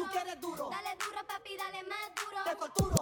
tú quieres duro. Dale duro, papi, dale más duro. Te torturo.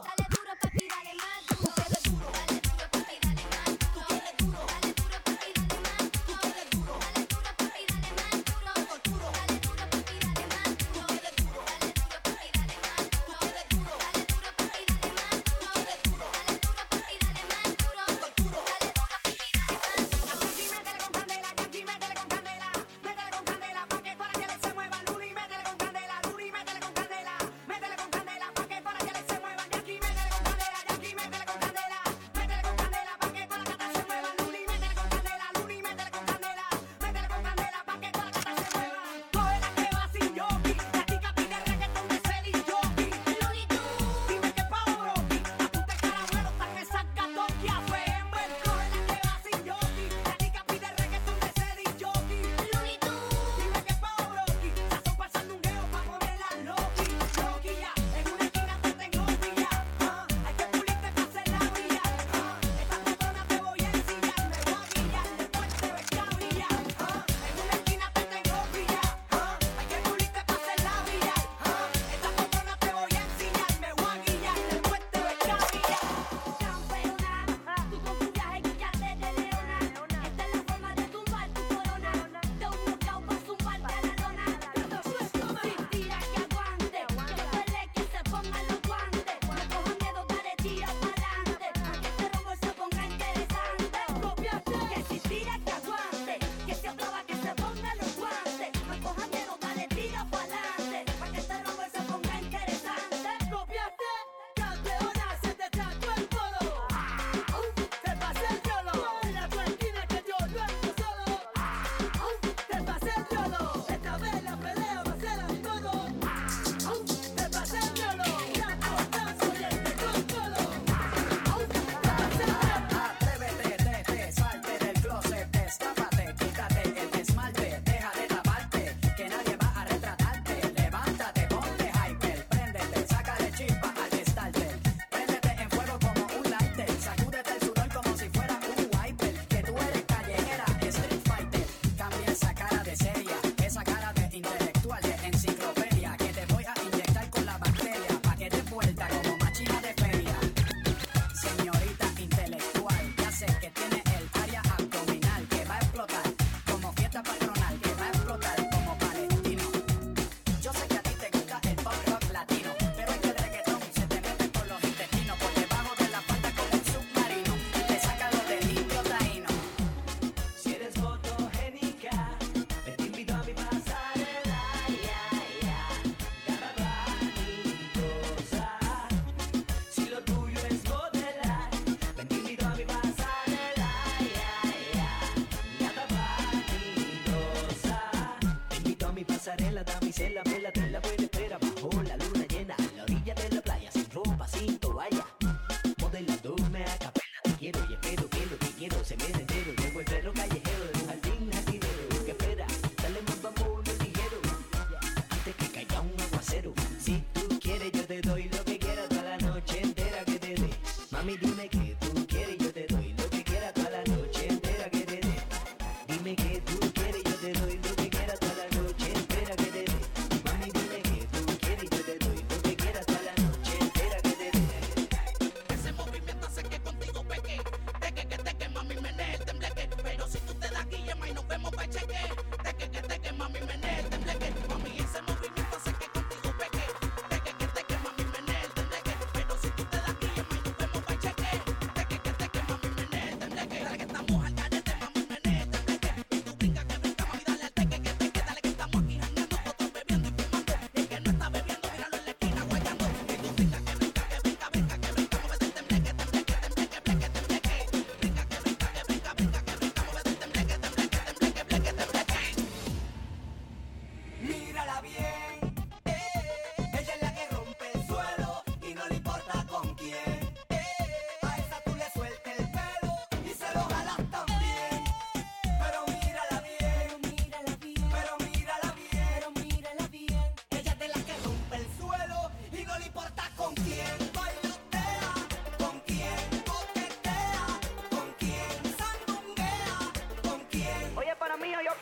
Vemos pa' cheque.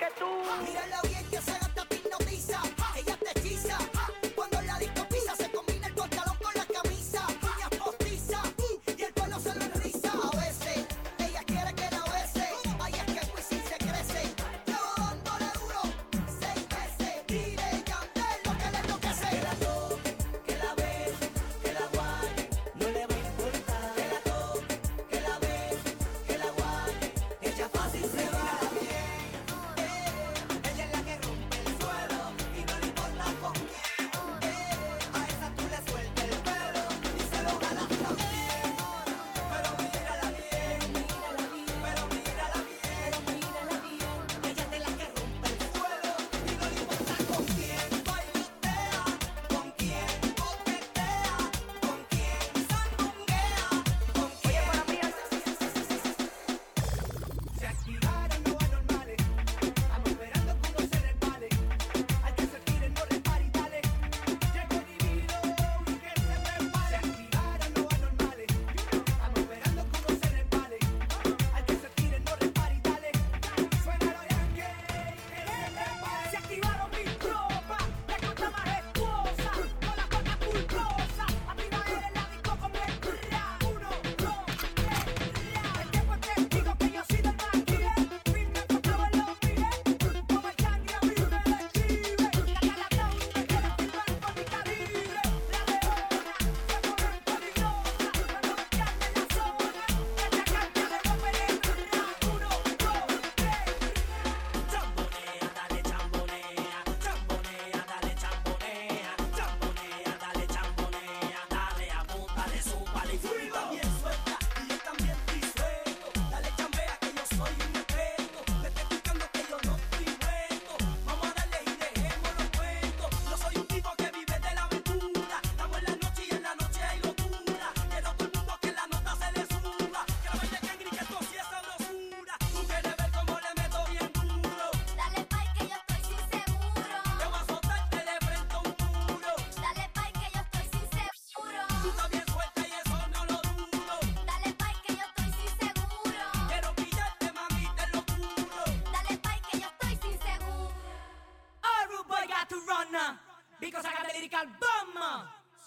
que tú. Míralo bien.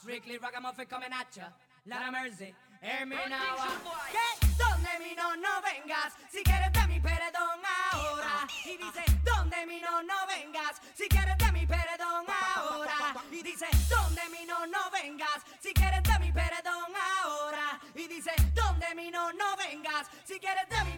Strictly Ragamuffin coming at ya. Lot mercy, hear me now. Que donde mi no, no vengas, si quieres de mi perdón ahora. Y dice, donde mi no, no vengas, si quieres de mi perdón ahora. Y dice, donde mi no, no vengas, si quieres de mi perdón ahora. Y dice, donde mi no, no vengas, si quieres de mi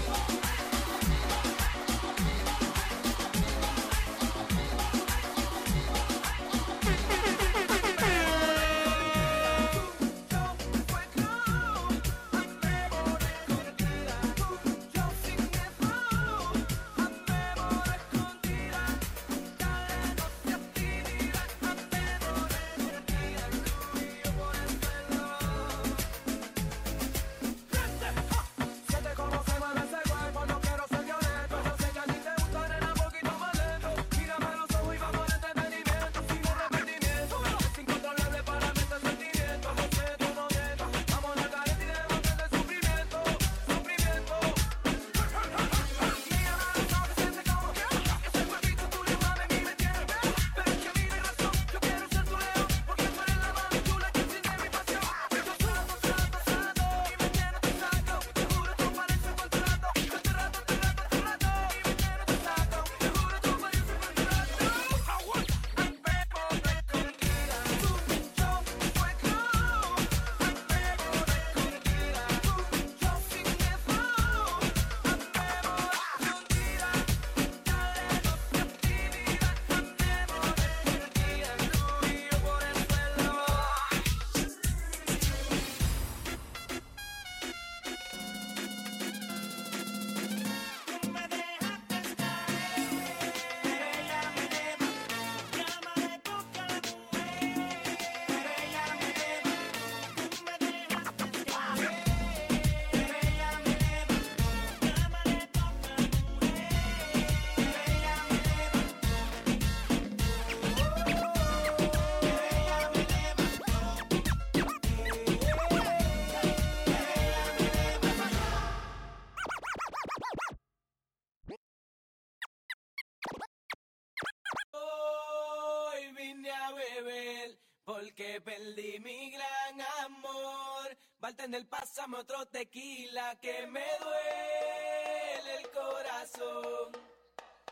porque perdí mi gran amor. Bartender, pásame otro tequila que me duele el corazón.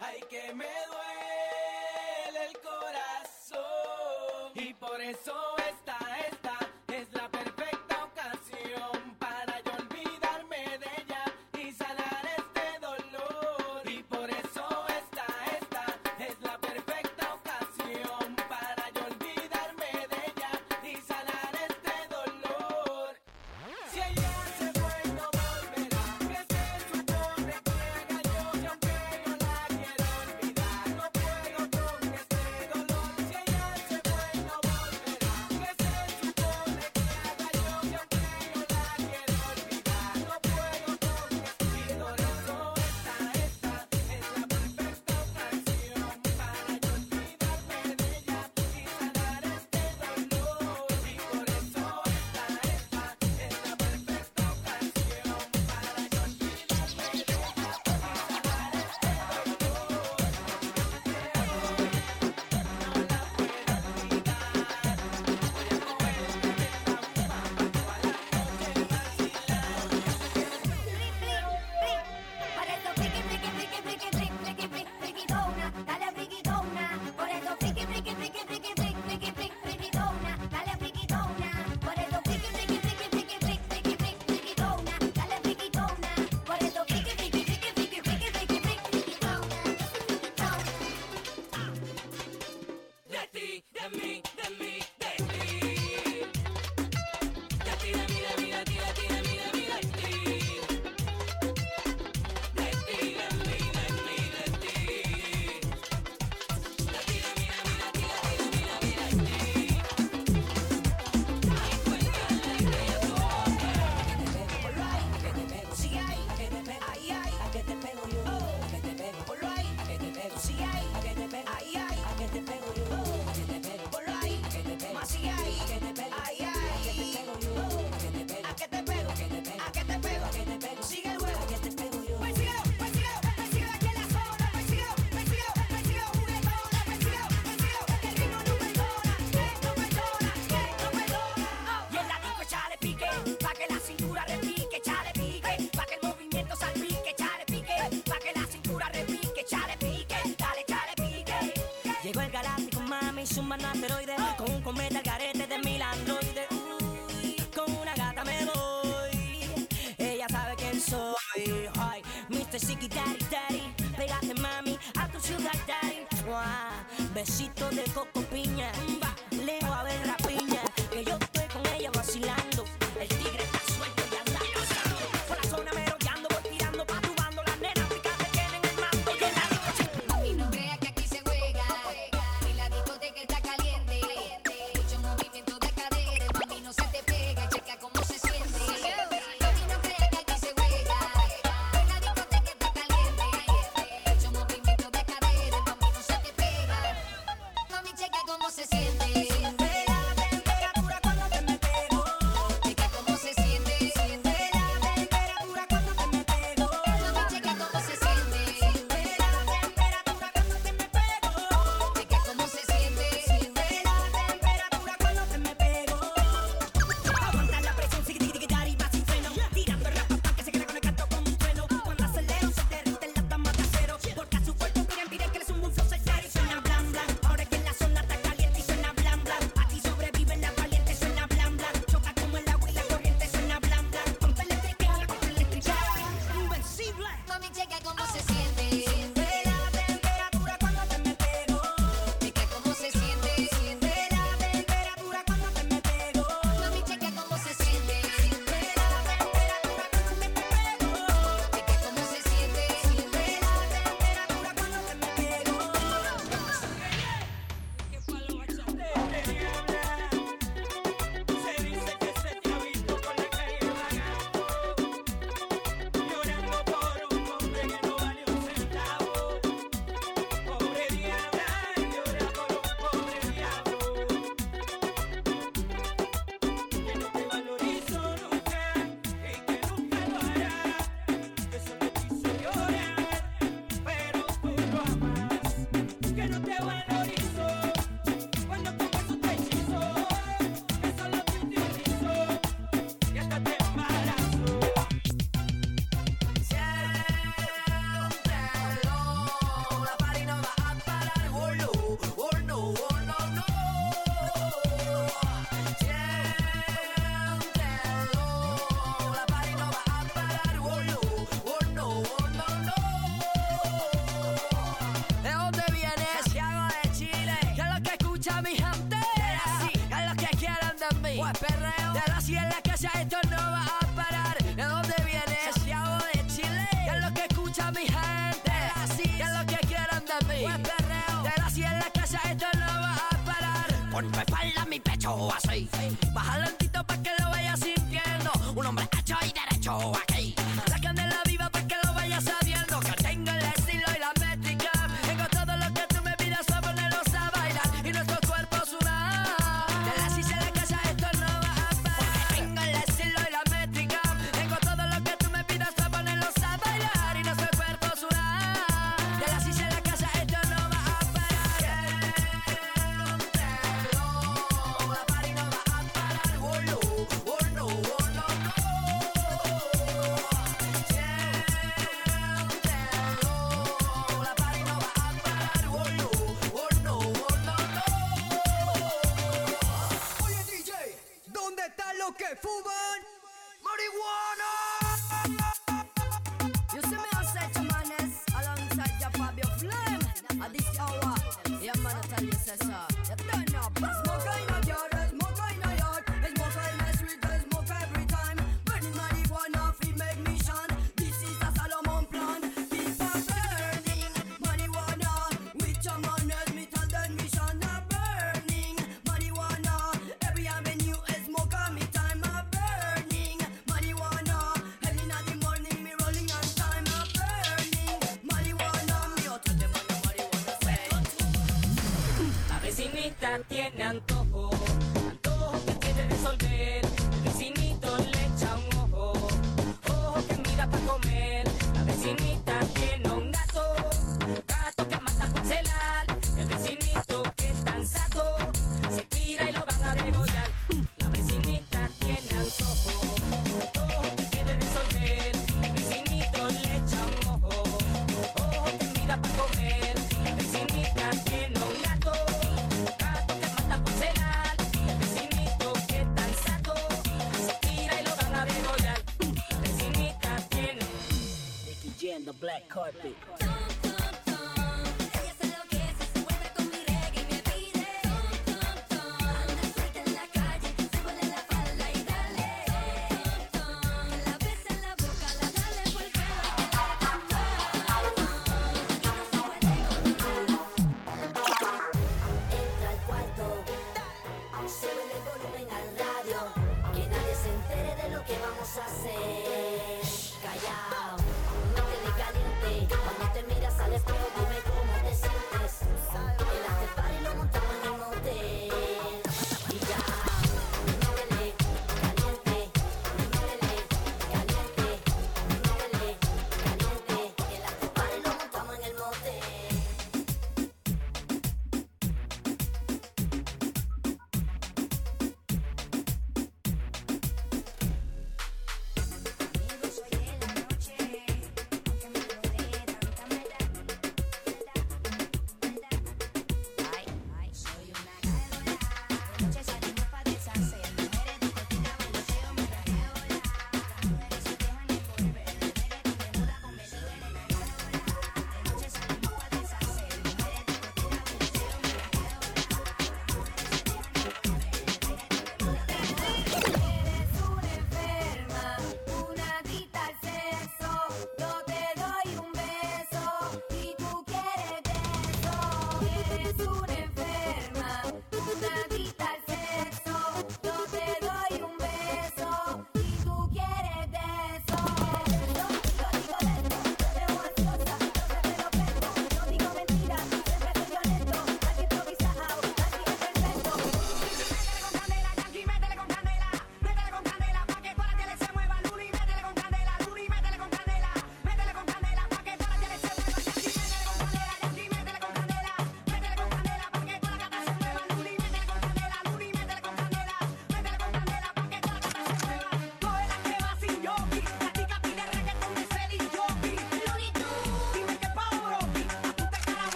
Ay, que me duele el corazón. Y por eso está. El galáctico, mami, zumba no asteroide. Con un cometa al garete de mil androides. Uy, con una gata me voy. Ella sabe quién soy. Ay, Mr. Siki Daddy Daddy. Pégate, mami, a tu ciudad, daddy. Uah, besito de coco mami. Pues perreo. De las 100 en la casa esto no va a parar. ¿De dónde vienes? Santiago de Chile. ¿Qué es lo que escucha mi gente? Así. ¿Qué es lo que quieren de mí? Pues perreo. De las 100 en la casa esto no va a parar. Ponme espalda mi pecho así. Baja lentito pa' que lo vaya sintiendo. Un hombre hecho y de tiene Antonio. black carpet.